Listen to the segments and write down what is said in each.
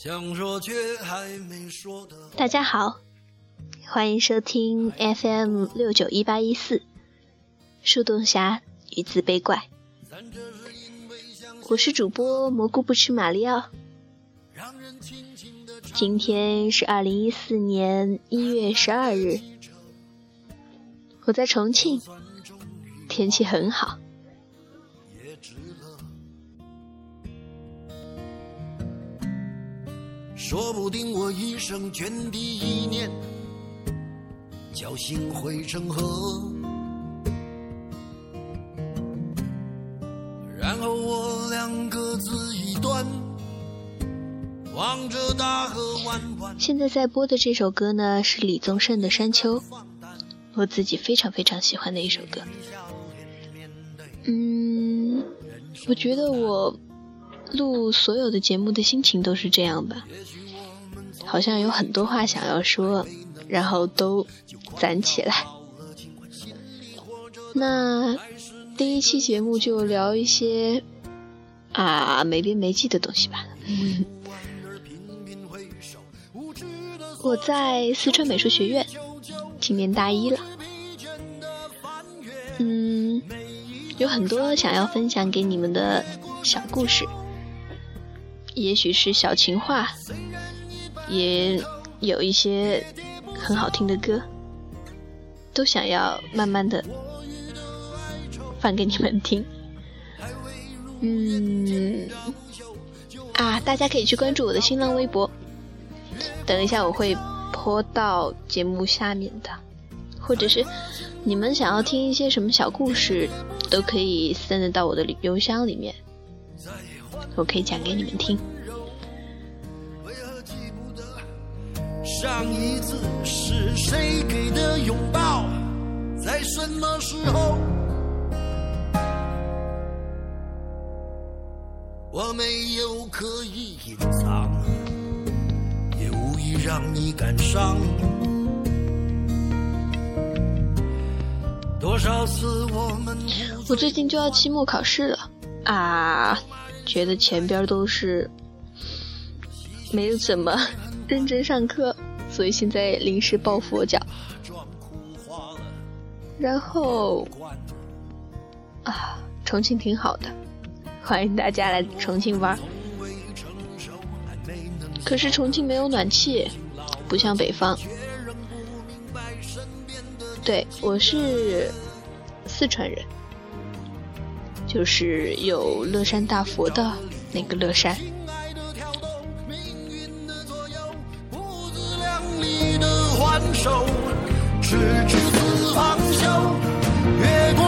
想说却还没说的。大家好，欢迎收听 FM 六九一八一四树洞侠与自卑怪，我是主播蘑菇不吃马里奥。今天是二零一四年一月十二日，我在重庆，天气很好。说不定我一生涓滴一念，侥幸汇成河。然后我俩各自一端，望着大河弯弯。现在在播的这首歌呢，是李宗盛的《山丘》，我自己非常非常喜欢的一首歌。嗯，我觉得我录所有的节目的心情都是这样吧。好像有很多话想要说，然后都攒起来。那第一期节目就聊一些啊没边没际的东西吧。我在四川美术学院，今年大一了。嗯，有很多想要分享给你们的小故事，也许是小情话。也有一些很好听的歌，都想要慢慢的放给你们听。嗯，啊，大家可以去关注我的新浪微博，等一下我会泼到节目下面的，或者是你们想要听一些什么小故事，都可以 send 到我的邮箱里面，我可以讲给你们听。上一次是谁给的拥抱？在什么时候？我没有刻意隐藏，也无意让你感伤。多少次我们……我最近就要期末考试了啊，觉得前边都是没有怎么。认真上课，所以现在临时抱佛脚。然后啊，重庆挺好的，欢迎大家来重庆玩。可是重庆没有暖气，不像北方。对，我是四川人，就是有乐山大佛的那个乐山。手，赤子四方休，越过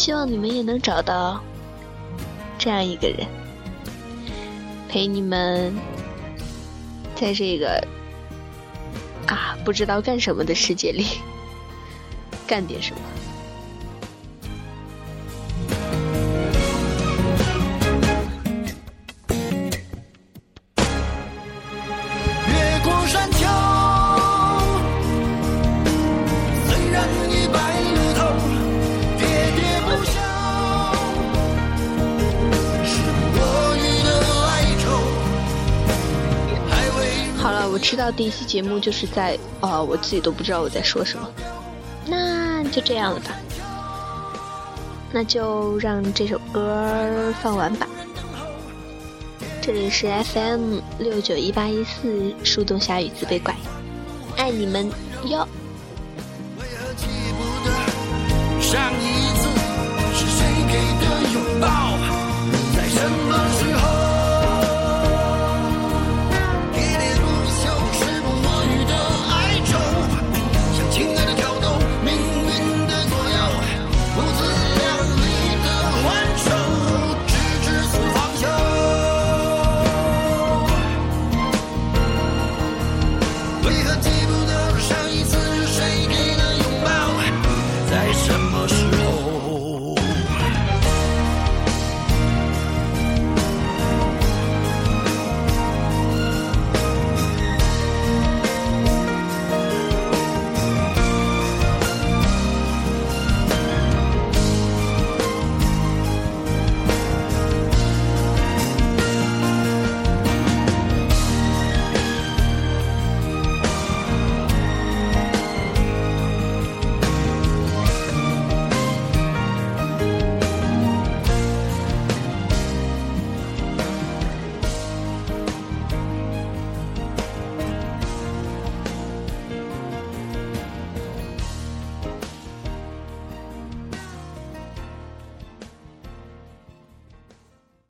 希望你们也能找到这样一个人，陪你们在这个啊不知道干什么的世界里干点什么。知道第一期节目就是在啊、我自己都不知道我在说什么。那就这样了吧，那就让这首歌放完吧。这里是 FM 六九一八一四，树洞下雨自卑怪，爱你们哟。上一次是谁给的拥抱？